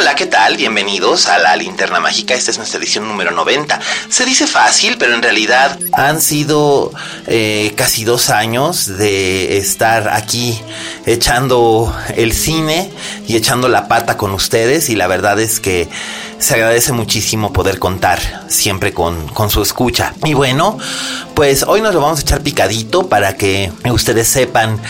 Hola, ¿qué tal? Bienvenidos a la Linterna Mágica. Esta es nuestra edición número 90. Se dice fácil, pero en realidad han sido eh, casi dos años de estar aquí echando el cine y echando la pata con ustedes y la verdad es que se agradece muchísimo poder contar siempre con, con su escucha. Y bueno, pues hoy nos lo vamos a echar picadito para que ustedes sepan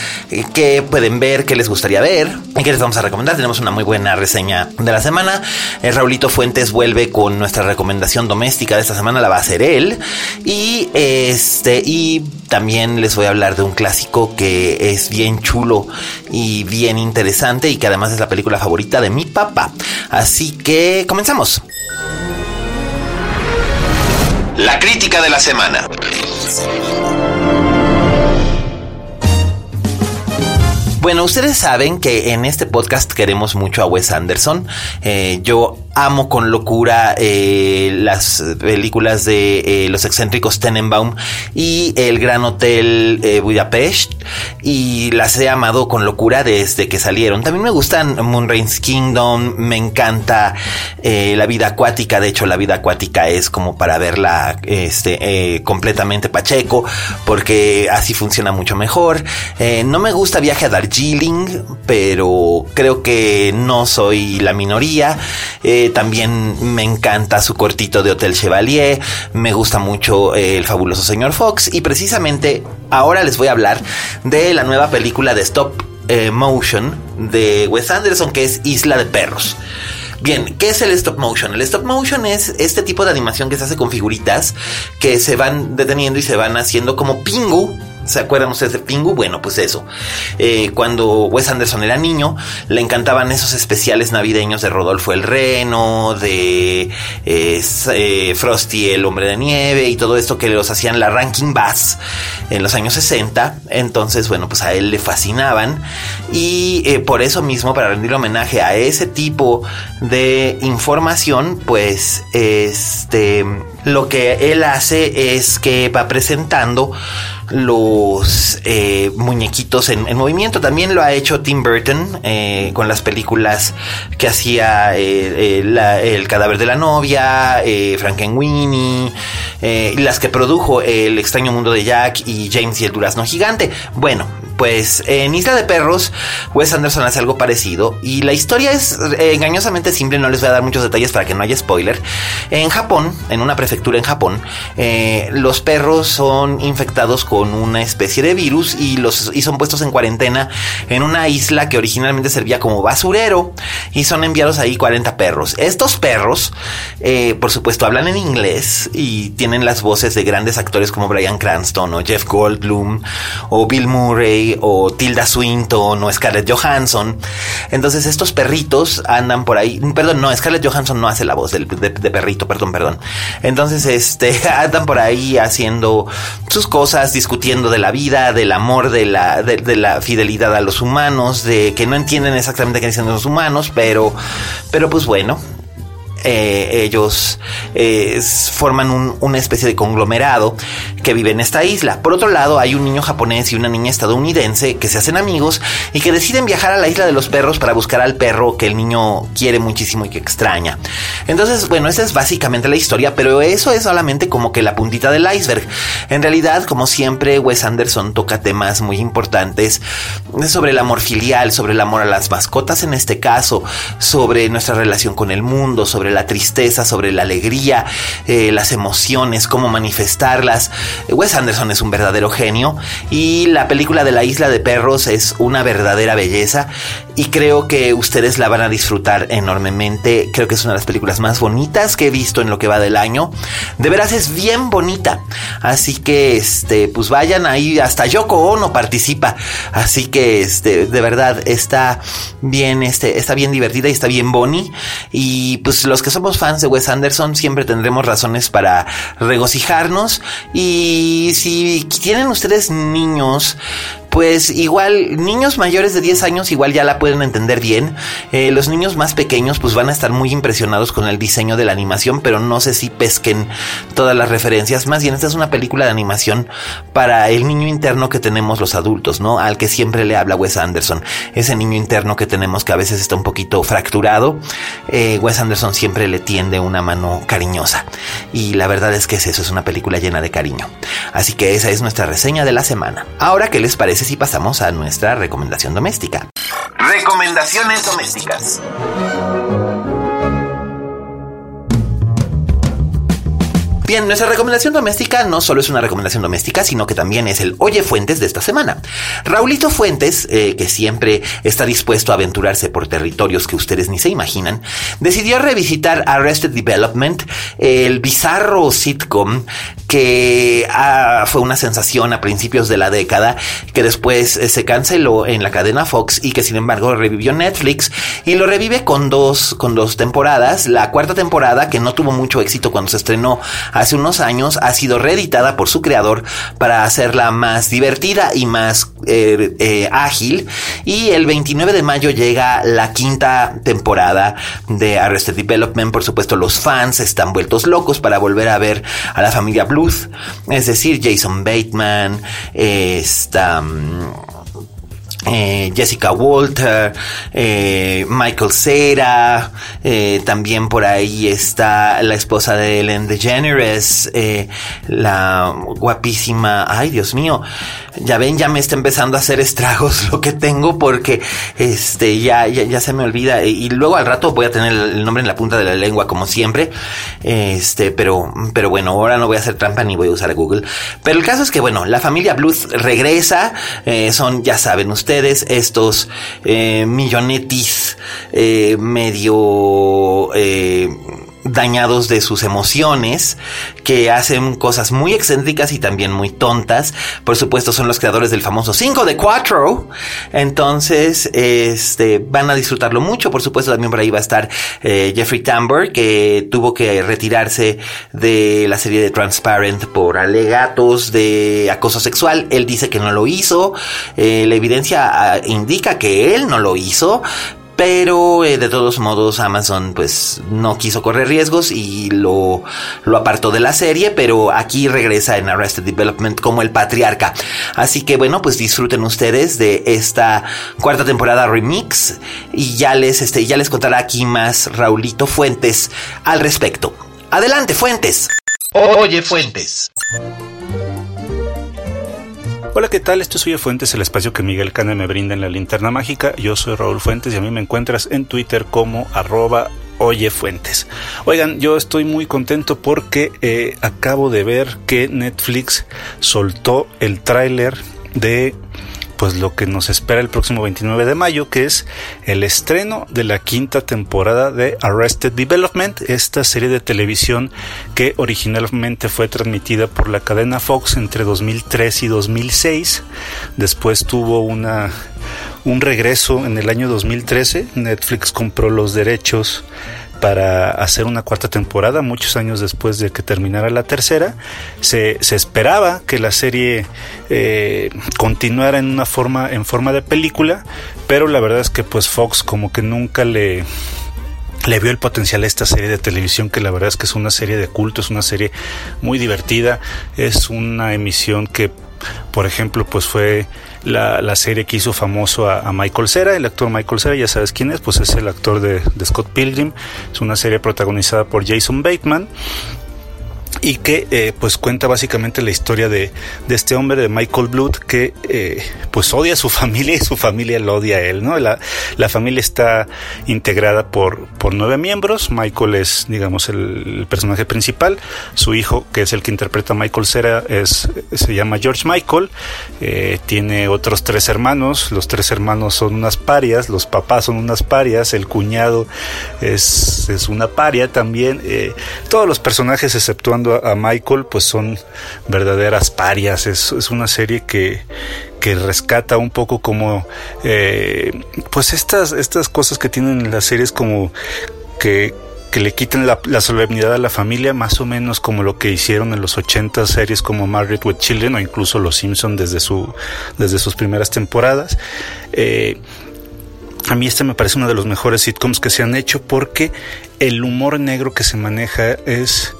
qué pueden ver, qué les gustaría ver y qué les vamos a recomendar. Tenemos una muy buena reseña de la semana. El Raulito Fuentes vuelve con nuestra recomendación doméstica de esta semana, la va a hacer él. Y este, y también les voy a hablar de un clásico que es bien chulo y bien interesante y que además es la película favorita de mi papá. Así que comenzamos. La crítica de la semana. Bueno, ustedes saben que en este podcast queremos mucho a Wes Anderson. Eh, yo amo con locura eh, las películas de eh, Los excéntricos Tenenbaum y El Gran Hotel eh, Budapest y las he amado con locura desde que salieron. También me gustan Moonrain's Kingdom, me encanta La vida acuática, de hecho la vida acuática es como para verla este, completamente pacheco porque así funciona mucho mejor. No me gusta Viaje a Darjeeling, pero creo que no soy la minoría. También me encanta su cortito de Hotel Chevalier, me gusta mucho eh, el fabuloso señor Fox y precisamente ahora les voy a hablar de la nueva película de Stop eh, Motion de Wes Anderson que es Isla de Perros. Bien, ¿qué es el stop motion? El stop motion es este tipo de animación que se hace con figuritas que se van deteniendo y se van haciendo como pingu ¿Se acuerdan ustedes de Pingu? Bueno, pues eso. Eh, cuando Wes Anderson era niño, le encantaban esos especiales navideños de Rodolfo el Reno, de eh, Frosty el Hombre de Nieve y todo esto que los hacían la Ranking Bass en los años 60. Entonces, bueno, pues a él le fascinaban. Y eh, por eso mismo, para rendirle homenaje a ese tipo de información, pues este lo que él hace es que va presentando los eh, muñequitos en, en, movimiento. También lo ha hecho Tim Burton eh, con las películas que hacía eh, la, El cadáver de la novia, Frankenweenie, y las que produjo El extraño mundo de Jack y James y el durazno gigante. Bueno, pues en Isla de Perros, Wes Anderson hace algo parecido y la historia es engañosamente simple, no les voy a dar muchos detalles para que no haya spoiler. En Japón, en una prefectura en Japón, eh, los perros son infectados con una especie de virus y, los, y son puestos en cuarentena en una isla que originalmente servía como basurero y son enviados ahí 40 perros. Estos perros, eh, por supuesto, hablan en inglés y tienen las voces de grandes actores como Brian Cranston o Jeff Goldblum o Bill Murray o Tilda Swinton o Scarlett Johansson. Entonces estos perritos andan por ahí. Perdón, no, Scarlett Johansson no hace la voz de, perrito, perdón, perdón. Entonces, este, andan por ahí haciendo sus cosas, discutiendo de la vida, del amor, de la, de la fidelidad a los humanos, de que no entienden exactamente qué dicen los humanos, pero, pero pues bueno, eh, ellos eh, forman un, una especie de conglomerado que vive en esta isla. Por otro lado, hay un niño japonés y una niña estadounidense que se hacen amigos y que deciden viajar a la isla de los perros para buscar al perro que el niño quiere muchísimo y que extraña. Entonces, bueno, esa es básicamente la historia, pero eso es solamente como que la puntita del iceberg. En realidad, como siempre, Wes Anderson toca temas muy importantes sobre el amor filial, sobre el amor a las mascotas en este caso, sobre nuestra relación con el mundo, sobre la tristeza, sobre la alegría, eh, las emociones, cómo manifestarlas. Wes Anderson es un verdadero genio y la película de la isla de perros es una verdadera belleza y creo que ustedes la van a disfrutar enormemente. Creo que es una de las películas más bonitas que he visto en lo que va del año. De veras es bien bonita. Así que este pues vayan ahí hasta Yoko Ono participa. Así que este de verdad está bien este está bien divertida y está bien boni y pues los que somos fans de Wes Anderson siempre tendremos razones para regocijarnos. Y si tienen ustedes niños pues igual niños mayores de 10 años igual ya la pueden entender bien. Eh, los niños más pequeños pues van a estar muy impresionados con el diseño de la animación, pero no sé si pesquen todas las referencias. Más bien esta es una película de animación para el niño interno que tenemos los adultos, ¿no? Al que siempre le habla Wes Anderson. Ese niño interno que tenemos que a veces está un poquito fracturado. Eh, Wes Anderson siempre le tiende una mano cariñosa. Y la verdad es que es eso, es una película llena de cariño. Así que esa es nuestra reseña de la semana. Ahora, ¿qué les parece? Si pasamos a nuestra recomendación doméstica. Recomendaciones domésticas. Bien, nuestra recomendación doméstica no solo es una recomendación doméstica, sino que también es el Oye Fuentes de esta semana. Raulito Fuentes, eh, que siempre está dispuesto a aventurarse por territorios que ustedes ni se imaginan, decidió revisitar Arrested Development, el bizarro sitcom que ah, fue una sensación a principios de la década, que después eh, se canceló en la cadena Fox y que sin embargo revivió Netflix y lo revive con dos, con dos temporadas. La cuarta temporada, que no tuvo mucho éxito cuando se estrenó hace unos años, ha sido reeditada por su creador para hacerla más divertida y más eh, eh, ágil. Y el 29 de mayo llega la quinta temporada de Arrested Development. Por supuesto, los fans están vueltos locos para volver a ver a la familia Bluth, es decir, Jason Bateman, está... Eh, Jessica Walter, eh, Michael Cera, eh, también por ahí está la esposa de Ellen DeGeneres, la guapísima, ay Dios mío, ya ven, ya me está empezando a hacer estragos lo que tengo porque este ya, ya, se me olvida. Y luego al rato voy a tener el nombre en la punta de la lengua como siempre, este, pero, pero bueno, ahora no voy a hacer trampa ni voy a usar Google, pero el caso es que bueno, la familia Bluth regresa, son, ya saben ustedes, estos eh, millonetis eh, medio eh, dañados de sus emociones, que hacen cosas muy excéntricas y también muy tontas. Por supuesto, son los creadores del famoso 5 de 4. Entonces, este, van a disfrutarlo mucho. Por supuesto, también por ahí va a estar eh, Jeffrey Tambor, que tuvo que retirarse de la serie de Transparent por alegatos de acoso sexual. Él dice que no lo hizo. Eh, la evidencia ah, indica que él no lo hizo, pero eh, de todos modos Amazon pues no quiso correr riesgos y lo, lo apartó de la serie, pero aquí regresa en Arrested Development como el patriarca. Así que bueno, pues disfruten ustedes de esta cuarta temporada remix y ya les, este, ya les contará aquí más Raulito Fuentes al respecto. Adelante, Fuentes. Oye, Fuentes. Hola, ¿qué tal? Esto es Oye Fuentes, el espacio que Miguel Cane me brinda en la linterna mágica. Yo soy Raúl Fuentes y a mí me encuentras en Twitter como arroba Oye Fuentes. Oigan, yo estoy muy contento porque eh, acabo de ver que Netflix soltó el tráiler de pues lo que nos espera el próximo 29 de mayo, que es el estreno de la quinta temporada de Arrested Development, esta serie de televisión que originalmente fue transmitida por la cadena Fox entre 2003 y 2006. Después tuvo una un regreso en el año 2013. Netflix compró los derechos para hacer una cuarta temporada, muchos años después de que terminara la tercera. Se, esperaba que la serie eh, continuara en una forma, en forma de película, pero la verdad es que pues Fox como que nunca le le vio el potencial a esta serie de televisión que la verdad es que es una serie de culto, es una serie muy divertida, es una emisión que por ejemplo pues fue la, la serie que hizo famoso a, Michael Cera, el actor Michael Cera, ya sabes quién es, pues es el actor de, de Scott Pilgrim, es una serie protagonizada por Jason Bateman y que eh, pues cuenta básicamente la historia de, de, este hombre de Michael Blood que eh, pues odia a su familia y su familia lo odia a él no la, la familia está integrada por, por nueve miembros. Michael es digamos el, personaje principal. Su hijo que es el que interpreta a Michael Cera es se llama George Michael. Eh, tiene otros tres hermanos. Los tres hermanos son unas parias. Los papás son unas parias. El cuñado es, es una paria también. Todos los personajes exceptuando a, Michael, pues son verdaderas parias. Es, una serie que, que rescata un poco como eh, pues estas, estas cosas que tienen las series como que, que le quiten la, solemnidad a la familia, más o menos como lo que hicieron en los 80 series como Married with Children o incluso Los Simpson desde, su, desde sus primeras temporadas. Eh, a mí este me parece uno de los mejores sitcoms que se han hecho porque el humor negro que se maneja es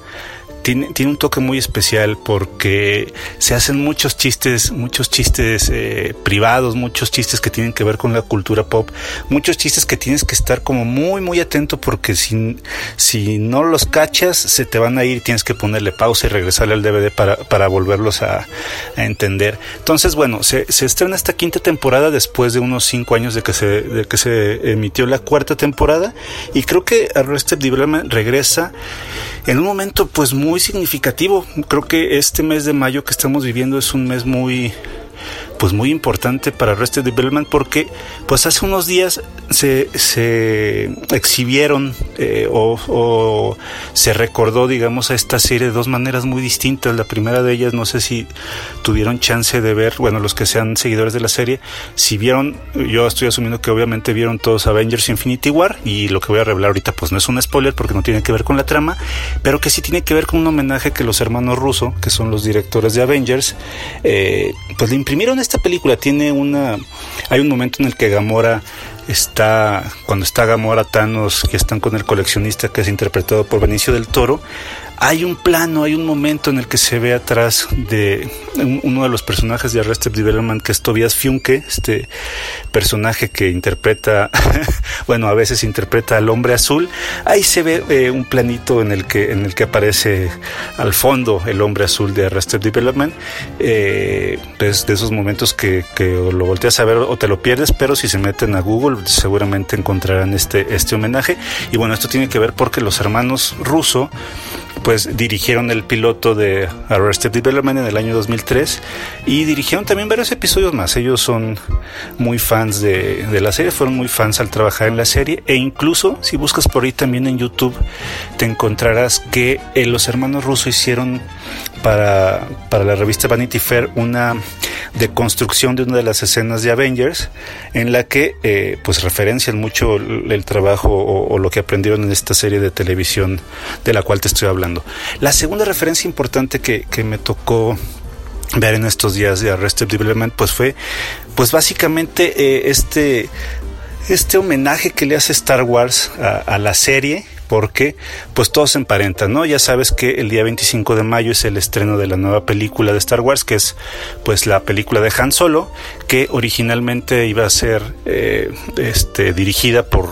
tiene, un toque muy especial porque se hacen muchos chistes, muchos chistes eh, privados, muchos chistes que tienen que ver con la cultura pop, muchos chistes que tienes que estar como muy, muy atento porque si, si no los cachas se te van a ir, tienes que ponerle pausa y regresarle al DVD para, para volverlos a, entender. Entonces, bueno, se, se estrena esta quinta temporada después de unos cinco años de que se, de que se emitió la cuarta temporada y creo que Arrested Development regresa en un momento pues muy significativo. Creo que este mes de mayo que estamos viviendo es un mes muy pues muy importante para Arrested Development porque pues hace unos días se, se exhibieron eh, o, se recordó digamos a esta serie de dos maneras muy distintas. La primera de ellas no sé si tuvieron chance de ver bueno los que sean seguidores de la serie si vieron yo estoy asumiendo que obviamente vieron todos Avengers Infinity War y lo que voy a revelar ahorita pues no es un spoiler porque no tiene que ver con la trama pero que sí tiene que ver con un homenaje que los hermanos Russo que son los directores de Avengers eh, pues le imprimieron esta película tiene una hay un momento en el que Gamora está cuando está Gamora Thanos que están con el coleccionista que es interpretado por Benicio del Toro hay un plano, hay un momento en el que se ve atrás de uno de los personajes de Arrested Development, que es Tobias Funke, este personaje que interpreta, bueno, a veces interpreta al hombre azul. Ahí se ve eh, un planito en el que en el que aparece al fondo el hombre azul de Arrested Development. Eh, es de esos momentos que, que lo volteas a ver o te lo pierdes, pero si se meten a Google seguramente encontrarán este, este homenaje. Y bueno, esto tiene que ver porque los hermanos Russo pues dirigieron el piloto de Arrested Development en el año 2003 y dirigieron también varios episodios más. Ellos son muy fans de, la serie, fueron muy fans al trabajar en la serie e incluso si buscas por ahí también en YouTube te encontrarás que eh, los hermanos Russo hicieron para, para la revista Vanity Fair una deconstrucción de una de las escenas de Avengers en la que eh, pues referencian mucho el, trabajo o, lo que aprendieron en esta serie de televisión de la cual te estoy hablando. La segunda referencia importante que, que me tocó ver en estos días de Arrested Development pues fue pues básicamente eh, este este homenaje que le hace Star Wars a la serie porque pues todos se emparentan, ¿no? Ya sabes que el día 25 de mayo es el estreno de la nueva película de Star Wars, que es pues la película de Han Solo, que originalmente iba a ser eh, este, dirigida por,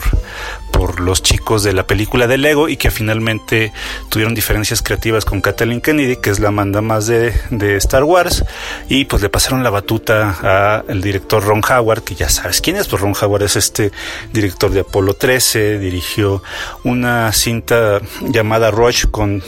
por los chicos de la película de Lego y que finalmente tuvieron diferencias creativas con Kathleen Kennedy, que es la manda más de, Star Wars, y pues le pasaron la batuta al director Ron Howard, que ya sabes quién es, pues Ron Howard es este director de Apolo 13, dirigió una cinta llamada Rush con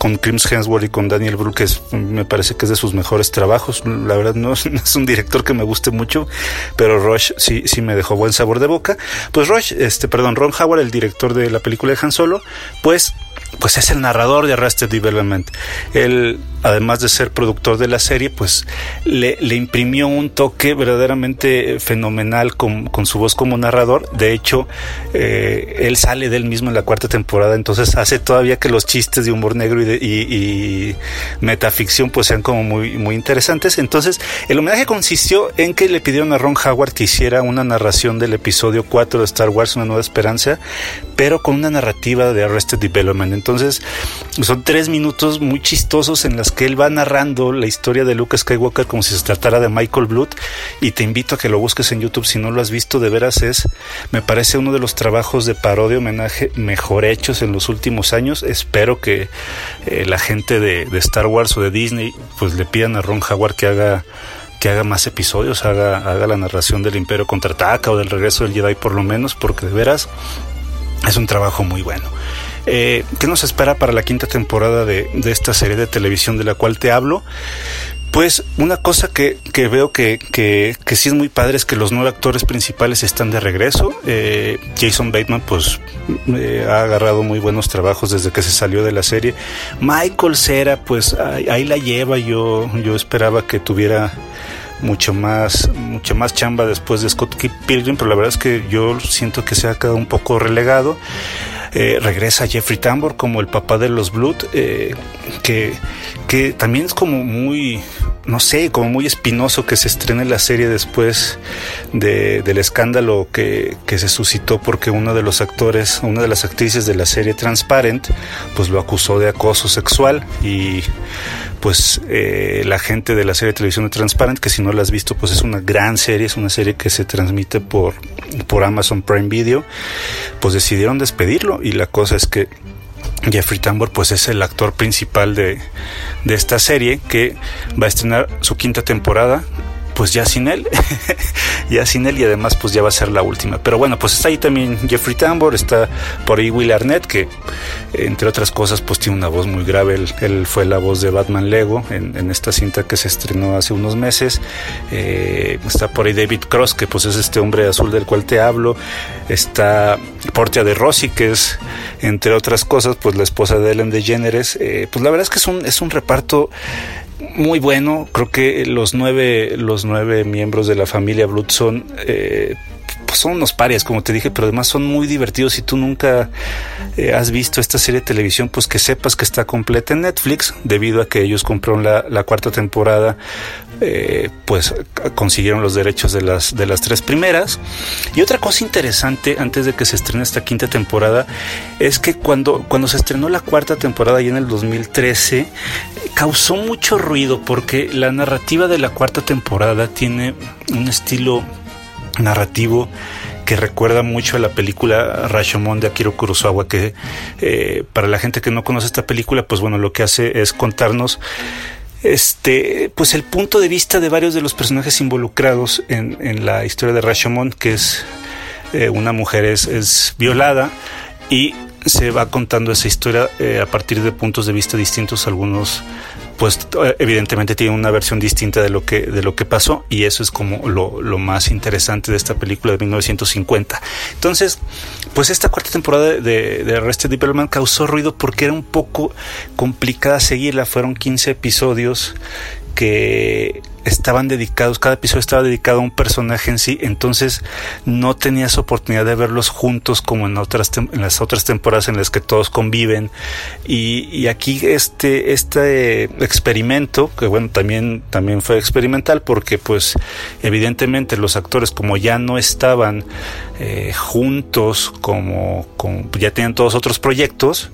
con Crims Hemsworth y con Daniel Brühl, que me parece que es de sus mejores trabajos. La verdad no, es un director que me guste mucho, pero Rush sí, sí me dejó buen sabor de boca. Pues Rush, este, perdón, Ron Howard, el director de la película de Han Solo, pues pues es el narrador de Arrested Development. Él, además de ser productor de la serie, pues le, imprimió un toque verdaderamente fenomenal con, su voz como narrador. De hecho, eh, él sale de él mismo en la cuarta temporada, entonces hace todavía que los chistes de humor negro y, y, metaficción pues sean como muy, muy interesantes. Entonces, el homenaje consistió en que le pidieron a Ron Howard que hiciera una narración del episodio 4 de Star Wars, Una Nueva Esperanza, pero con una narrativa de Arrested Development. Entonces, son tres minutos muy chistosos en las que él va narrando la historia de Luke Skywalker como si se tratara de Michael Blood. Y te invito a que lo busques en YouTube si no lo has visto. De veras es, me parece uno de los trabajos de parodia homenaje mejor hechos en los últimos años. Espero que eh, la gente de, Star Wars o de Disney pues le pidan a Ron Howard que haga que haga más episodios, haga, haga la narración del Imperio contraataca o del regreso del Jedi por lo menos, porque de veras es un trabajo muy bueno. Eh, ¿Qué nos espera para la quinta temporada de, esta serie de televisión de la cual te hablo? Pues una cosa que, veo que, sí es muy padre es que los nueve actores principales están de regreso. Eh, Jason Bateman pues eh, ha agarrado muy buenos trabajos desde que se salió de la serie. Michael Cera pues ahí, la lleva. Yo, yo esperaba que tuviera mucho más, mucho más chamba después de Scott Pilgrim, pero la verdad es que yo siento que se ha quedado un poco relegado. Eh, regresa Jeffrey Tambor como el papá de los Blood, eh, que, que también es como muy, no sé, como muy espinoso que se estrene la serie después de, del escándalo que, que, se suscitó porque uno de los actores, una de las actrices de la serie Transparent, pues lo acusó de acoso sexual y pues eh, la gente de la serie de televisión de Transparent, que si no la has visto, pues es una gran serie, es una serie que se transmite por, por Amazon Prime Video, pues decidieron despedirlo. Y la cosa es que Jeffrey Tambor pues es el actor principal de, de esta serie que va a estrenar su quinta temporada pues ya sin él, ya sin él y además pues ya va a ser la última. Pero bueno, pues está ahí también Jeffrey Tambor, está por ahí Will Arnett, que entre otras cosas pues tiene una voz muy grave, él, fue la voz de Batman Lego en, esta cinta que se estrenó hace unos meses, eh, está por ahí David Cross, que pues es este hombre azul del cual te hablo, está Portia de Rossi, que es entre otras cosas pues la esposa de Ellen DeGeneres, eh, pues la verdad es que es un, es un reparto muy bueno. Creo que los nueve, los nueve miembros de la familia Blood son, eh, pues son unos parias, como te dije, pero además son muy divertidos. Si tú nunca eh, has visto esta serie de televisión, pues que sepas que está completa en Netflix, debido a que ellos compraron la, cuarta temporada eh, pues consiguieron los derechos de las, de las tres primeras. Y otra cosa interesante antes de que se estrene esta quinta temporada es que cuando, cuando se estrenó la cuarta temporada y en el 2013 causó mucho ruido porque la narrativa de la cuarta temporada tiene un estilo narrativo que recuerda mucho a la película Rashomon de Akira Kurosawa, que eh, para la gente que no conoce esta película, pues bueno, lo que hace es contarnos este, pues el punto de vista de varios de los personajes involucrados en, la historia de Rashomon, que es eh, una mujer es, violada y se va contando esa historia eh, a partir de puntos de vista distintos, algunos pues evidentemente tiene una versión distinta de lo que, de lo que pasó y eso es como lo, lo, más interesante de esta película de 1950. Entonces, pues esta cuarta temporada de, de Arrested Development causó ruido porque era un poco complicada seguirla, fueron 15 episodios que estaban dedicados, cada episodio estaba dedicado a un personaje en sí, entonces no tenías oportunidad de verlos juntos como en otras en las otras temporadas en las que todos conviven. Y, aquí este este experimento que bueno también también fue experimental porque pues evidentemente los actores como ya no estaban eh, juntos como, ya tenían todos otros proyectos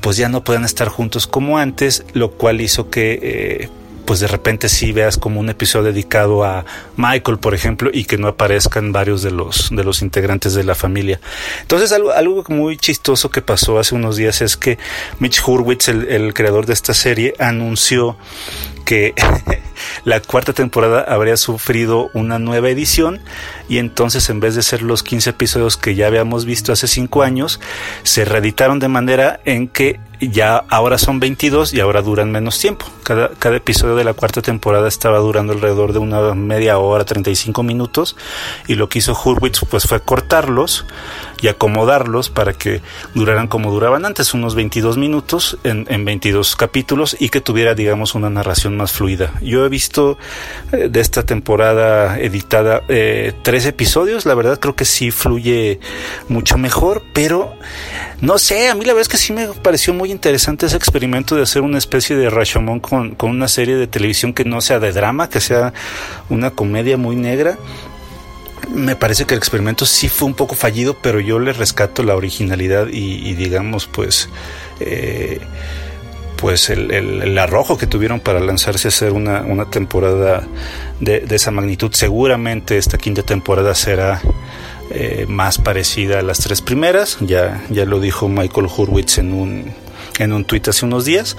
pues ya no pueden estar juntos como antes, lo cual hizo que eh, pues de repente sí veas como un episodio dedicado a Michael, por ejemplo, y que no aparezcan varios de los, de los integrantes de la familia. Entonces, algo, algo muy chistoso que pasó hace unos días es que Mitch Hurwitz, el creador de esta serie, anunció que la cuarta temporada habría sufrido una nueva edición y entonces en vez de ser los 15 episodios que ya habíamos visto hace 5 años, se reeditaron de manera en que ya ahora son 22 y ahora duran menos tiempo. Cada, cada episodio de la cuarta temporada estaba durando alrededor de una media hora, 35 minutos y lo que hizo Hurwitz pues fue cortarlos y acomodarlos para que duraran como duraban antes, unos 22 minutos en, en 22 capítulos y que tuviera, digamos, una narración más fluida. Yo he visto eh, de esta temporada editada eh, tres episodios, la verdad creo que sí fluye mucho mejor, pero no sé, a mí la verdad es que sí me pareció muy interesante ese experimento de hacer una especie de Rashomon con, con una serie de televisión que no sea de drama, que sea una comedia muy negra me parece que el experimento sí fue un poco fallido, pero yo le rescato la originalidad y, digamos, pues, eh, pues el, arrojo que tuvieron para lanzarse a hacer una, temporada de, esa magnitud. Seguramente esta quinta temporada será eh, más parecida a las tres primeras. Ya, ya lo dijo Michael Hurwitz en un en un tuit hace unos días.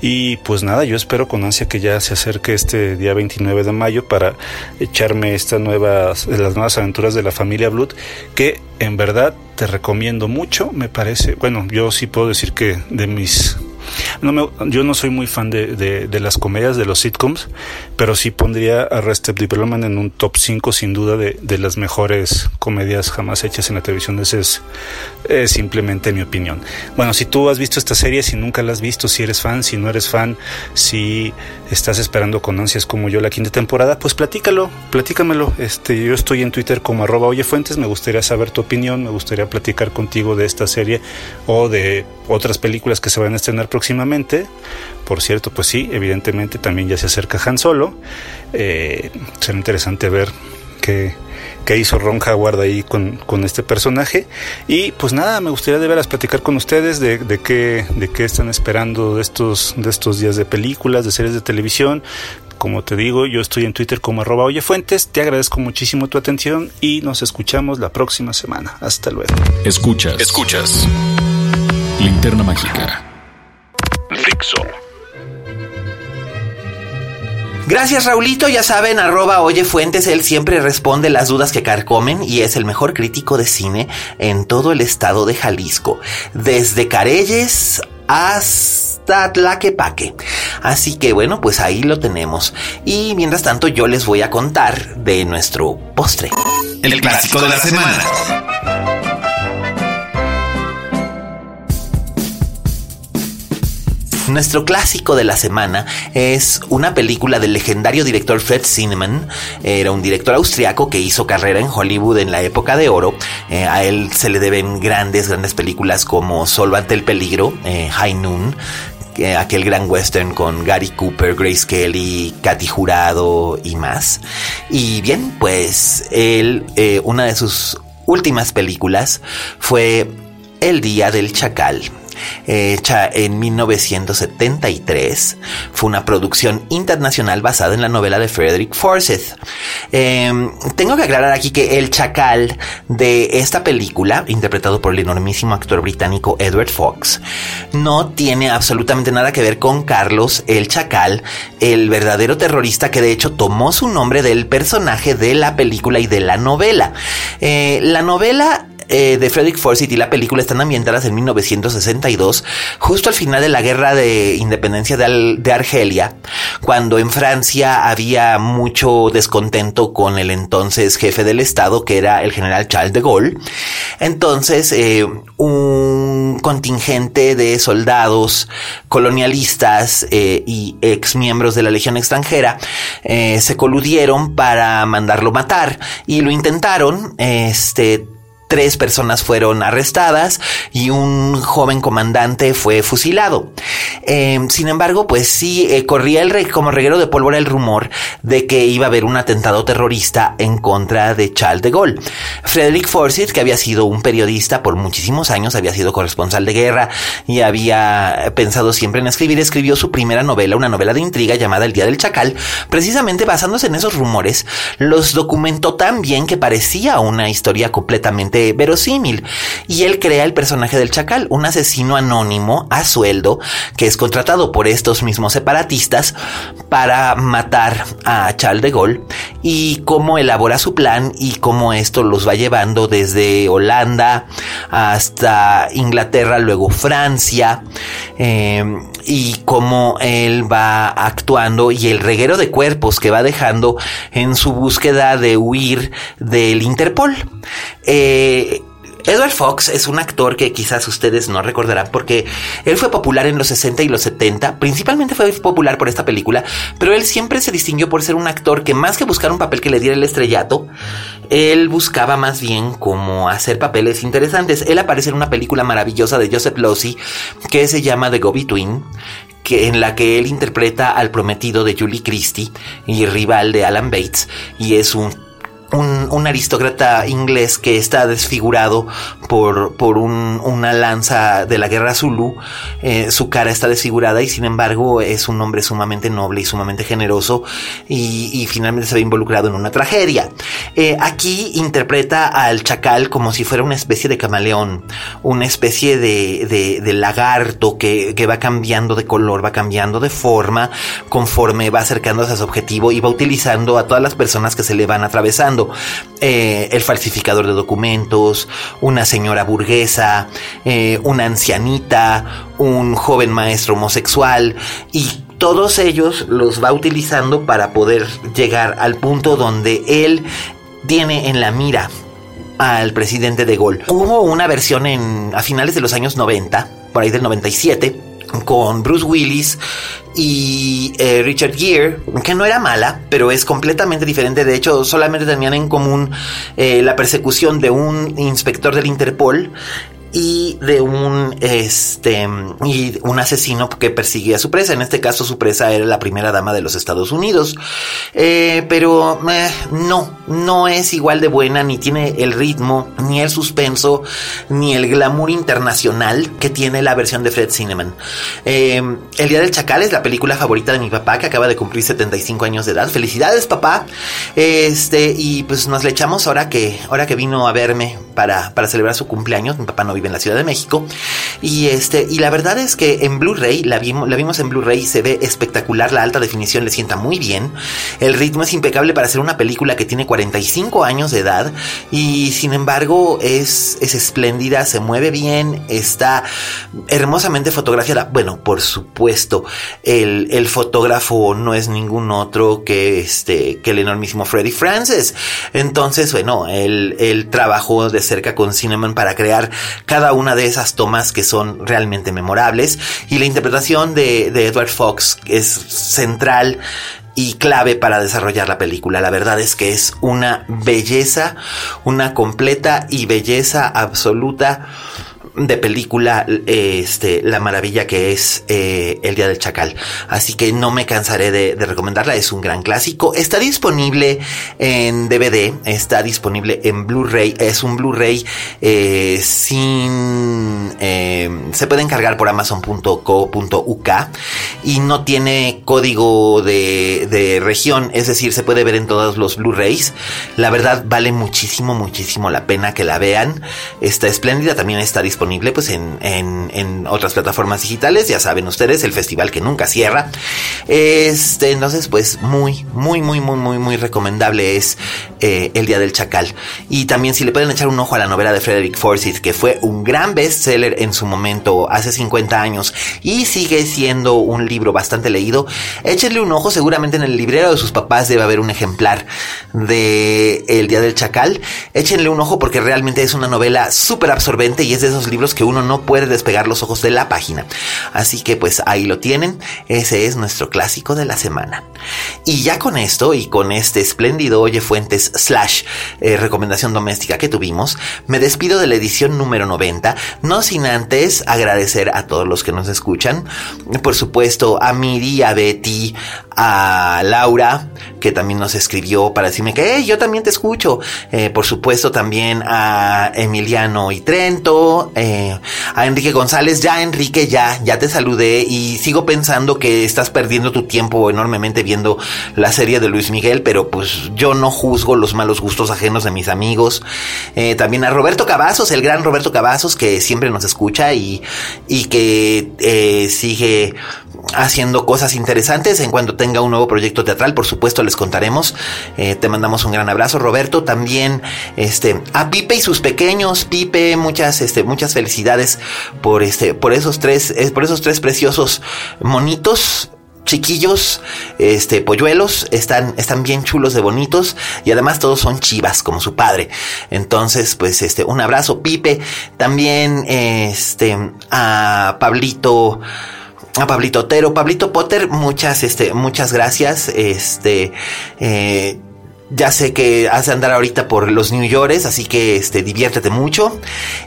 Y pues nada, yo espero con ansia que ya se acerque este día 29 de mayo para echarme estas nuevas, las nuevas aventuras de la familia Blood, que en verdad te recomiendo mucho. Me parece, bueno, yo sí puedo decir que de mis no me, yo no soy muy fan de, de, las comedias, de los sitcoms, pero sí pondría Arrested Development en un top 5 sin duda de, de las mejores comedias jamás hechas en la televisión. Esa es simplemente mi opinión. Bueno, si tú has visto esta serie, si nunca la has visto, si eres fan, si no eres fan, si estás esperando con ansias como yo la quinta temporada, pues platícalo, platícamelo. Este, yo estoy en Twitter como arroba oyefuentes, me gustaría saber tu opinión, me gustaría platicar contigo de esta serie o de otras películas que se van a estrenar. Por cierto, pues sí, evidentemente también ya se acerca Han Solo. Eh, será interesante ver qué, qué hizo Ron Howard ahí con, con, este personaje. Y pues nada, me gustaría de veras platicar con ustedes de, de, qué, de qué están esperando de estos, de estos días de películas, de series de televisión. Como te digo, yo estoy en Twitter como arroba oyefuentes. Te agradezco muchísimo tu atención y nos escuchamos la próxima semana. Hasta luego. Escuchas. Escuchas. Linterna Mágica. Gracias Raulito, ya saben, arroba Oye Fuentes, él siempre responde las dudas que carcomen y es el mejor crítico de cine en todo el estado de Jalisco, desde Careyes hasta Tlaquepaque. Así que bueno, pues ahí lo tenemos. Y mientras tanto yo les voy a contar de nuestro postre. El, clásico, de la semana. Nuestro clásico de la semana es una película del legendario director Fred Zinnemann. Era un director austriaco que hizo carrera en Hollywood en la época de oro. Eh, a él se le deben grandes, grandes películas como Solo ante el peligro, eh, High Noon, aquel gran western con Gary Cooper, Grace Kelly, Katy Jurado y más. Y bien, pues él, eh, una de sus últimas películas fue El Día del Chacal hecha en 1973. Fue una producción internacional basada en la novela de Frederick Forsyth. Em, tengo que aclarar aquí que el chacal de esta película, interpretado por el enormísimo actor británico Edward Fox, no tiene absolutamente nada que ver con Carlos el Chacal, el verdadero terrorista que de hecho tomó su nombre del personaje de la película y de la novela. Eh, la novela eh, de Frederick Forsyth y la película están ambientadas en 1962, justo al final de la guerra de independencia de, Argelia, cuando en Francia había mucho descontento con el entonces jefe del Estado, que era el general Charles de Gaulle. Entonces, eh, un contingente de soldados colonialistas eh, y ex miembros de la Legión extranjera se coludieron para mandarlo matar y lo intentaron. Este Tres personas fueron arrestadas y un joven comandante fue fusilado. Em, sin embargo, pues sí, eh, corría el como reguero de pólvora el rumor de que iba a haber un atentado terrorista en contra de Charles de Gaulle. Frederick Forsyth, que había sido un periodista por muchísimos años, había sido corresponsal de guerra y había pensado siempre en escribir, escribió su primera novela, una novela de intriga llamada El Día del Chacal, precisamente basándose en esos rumores, los documentó tan bien que parecía una historia completamente verosímil. Y él crea el personaje del chacal, un asesino anónimo a sueldo que es contratado por estos mismos separatistas para matar a Charles de Gaulle y cómo elabora su plan y cómo esto los va llevando desde Holanda hasta Inglaterra, luego Francia. Eh, y cómo él va actuando y el reguero de cuerpos que va dejando en su búsqueda de huir del Interpol. Eh, Edward Fox es un actor que quizás ustedes no recordarán porque él fue popular en los 60 y los 70, principalmente fue popular por esta película, pero él siempre se distinguió por ser un actor que más que buscar un papel que le diera el estrellato, él buscaba más bien como hacer papeles interesantes. Él aparece en una película maravillosa de Joseph Losey que se llama The Go Between, que, en la que él interpreta al prometido de Julie Christie y rival de Alan Bates y es un un, aristócrata inglés que está desfigurado por, por una lanza de la guerra Zulu. Eh, su cara está desfigurada y sin embargo es un hombre sumamente noble y sumamente generoso y, finalmente se ve involucrado en una tragedia. Eh, aquí interpreta al chacal como si fuera una especie de camaleón, una especie de, lagarto que, que, va cambiando de color, va cambiando de forma conforme va acercándose a su objetivo y va utilizando a todas las personas que se le van atravesando eh, el falsificador de documentos, una señora burguesa, eh, una ancianita, un joven maestro homosexual y todos ellos los va utilizando para poder llegar al punto donde él tiene en la mira al presidente de Gaulle. Hubo una versión en, a finales de los años 90, por ahí del 97, con Bruce Willis y eh, Richard Gere, que no era mala, pero es completamente diferente. De hecho, solamente tenían en común eh, la persecución de un inspector del Interpol y de un este y un asesino que persigue a su presa. En este caso, su presa era la primera dama de los Estados Unidos. Eh, pero eh, no, no es igual de buena, ni tiene el ritmo, ni el suspenso, ni el glamour internacional que tiene la versión de Fred Cinnamon. Eh, el Día del Chacal es la película favorita de mi papá, que acaba de cumplir 75 años de edad. Felicidades, papá. Este, y pues nos le echamos ahora que, ahora que vino a verme para, para celebrar su cumpleaños. Mi papá no en la Ciudad de México. Y este, y la verdad es que en Blu-ray, la vimos, la vimos en Blu-ray, se ve espectacular, la alta definición le sienta muy bien. El ritmo es impecable para hacer una película que tiene 45 años de edad y sin embargo es, es espléndida, se mueve bien, está hermosamente fotografiada. Bueno, por supuesto, el, el fotógrafo no es ningún otro que este, que el enormísimo Freddy Francis. Entonces, bueno, él, él trabajó de cerca con Cinnamon para crear cada una de esas tomas que son realmente memorables y la interpretación de, Edward Fox es central y clave para desarrollar la película. La verdad es que es una belleza, una completa y belleza absoluta de película este, la maravilla que es eh, El Día del Chacal. Así que no me cansaré de, recomendarla, es un gran clásico. Está disponible en DVD, está disponible en Blu-ray, es un Blu-ray eh, sin... Eh, se puede encargar por amazon.co.uk y no tiene código de región, es decir, se puede ver en todos los Blu-rays. La verdad vale muchísimo, muchísimo la pena que la vean. Está espléndida, también está disponible pues en, en, otras plataformas digitales, ya saben ustedes, el festival que nunca cierra. Este, entonces pues muy, muy, muy, muy, muy, muy recomendable es eh, El Día del Chacal. Y también si le pueden echar un ojo a la novela de Frederick Forsyth, que fue un gran bestseller en su momento, hace 50 años, y sigue siendo un libro bastante leído, échenle un ojo, seguramente en el librero de sus papás debe haber un ejemplar de El Día del Chacal. Échenle un ojo porque realmente es una novela súper absorbente y es de esos libros que uno no puede despegar los ojos de la página. Así que pues ahí lo tienen, ese es nuestro clásico de la semana. Y ya con esto y con este espléndido Oye Fuentes slash eh, recomendación doméstica que tuvimos, me despido de la edición número 90, no sin antes agradecer a todos los que nos escuchan, por supuesto a Miri, a Betty, a Laura, que también nos escribió para decirme que yo también te escucho. Eh, por supuesto también a Emiliano y Trento, eh, a Enrique González. Ya Enrique, ya, ya te saludé y sigo pensando que estás perdiendo tu tiempo enormemente viendo la serie de Luis Miguel, pero pues yo no juzgo los malos gustos ajenos de mis amigos. Eh, también a Roberto Cavazos, el gran Roberto Cavazos, que siempre nos escucha y, y que sigue haciendo cosas interesantes. En cuanto tenga un nuevo proyecto teatral, por supuesto les contaremos. Eh, te mandamos un gran abrazo, Roberto. También este a Pipe y sus pequeños. Pipe, muchas este muchas felicidades por este por esos tres por esos tres preciosos monitos chiquillos, este, polluelos, están, están bien chulos de bonitos y además todos son chivas como su padre. Entonces, pues, este, un abrazo, Pipe, también, este, a Pablito, a Pablito Otero, Pablito Potter, muchas, este, muchas gracias, este, eh, ya sé que has de andar ahorita por los New Yorkers, así que este, diviértete mucho.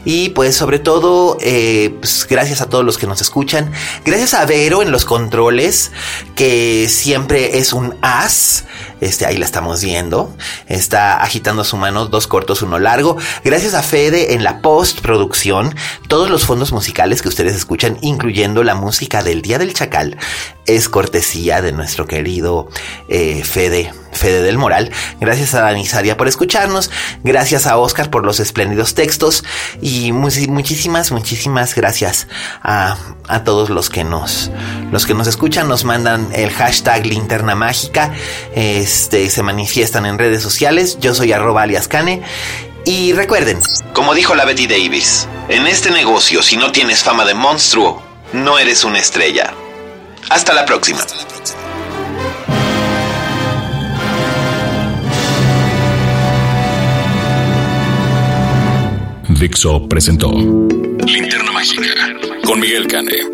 Y pues sobre todo, eh, pues, gracias a todos los que nos escuchan. Gracias a Vero en los controles, que siempre es un as. Este, ahí la estamos viendo. Está agitando su mano, dos cortos, uno largo. Gracias a Fede en la postproducción. Todos los fondos musicales que ustedes escuchan, incluyendo la música del Día del Chacal, es cortesía de nuestro querido eh, Fede Fede del Moral. Gracias a Danisaria por escucharnos. Gracias a Oscar por los espléndidos textos. Y muchísimas, muchísimas gracias a, a, todos los que nos, los que nos escuchan. Nos mandan el hashtag linterna mágica. Este, se manifiestan en redes sociales. Yo soy arroba aliascane. Y recuerden, como dijo la Betty Davis, en este negocio, si no tienes fama de monstruo, no eres una estrella. Hasta la próxima. Dixo presentó Linterna Mágica con Miguel Cane.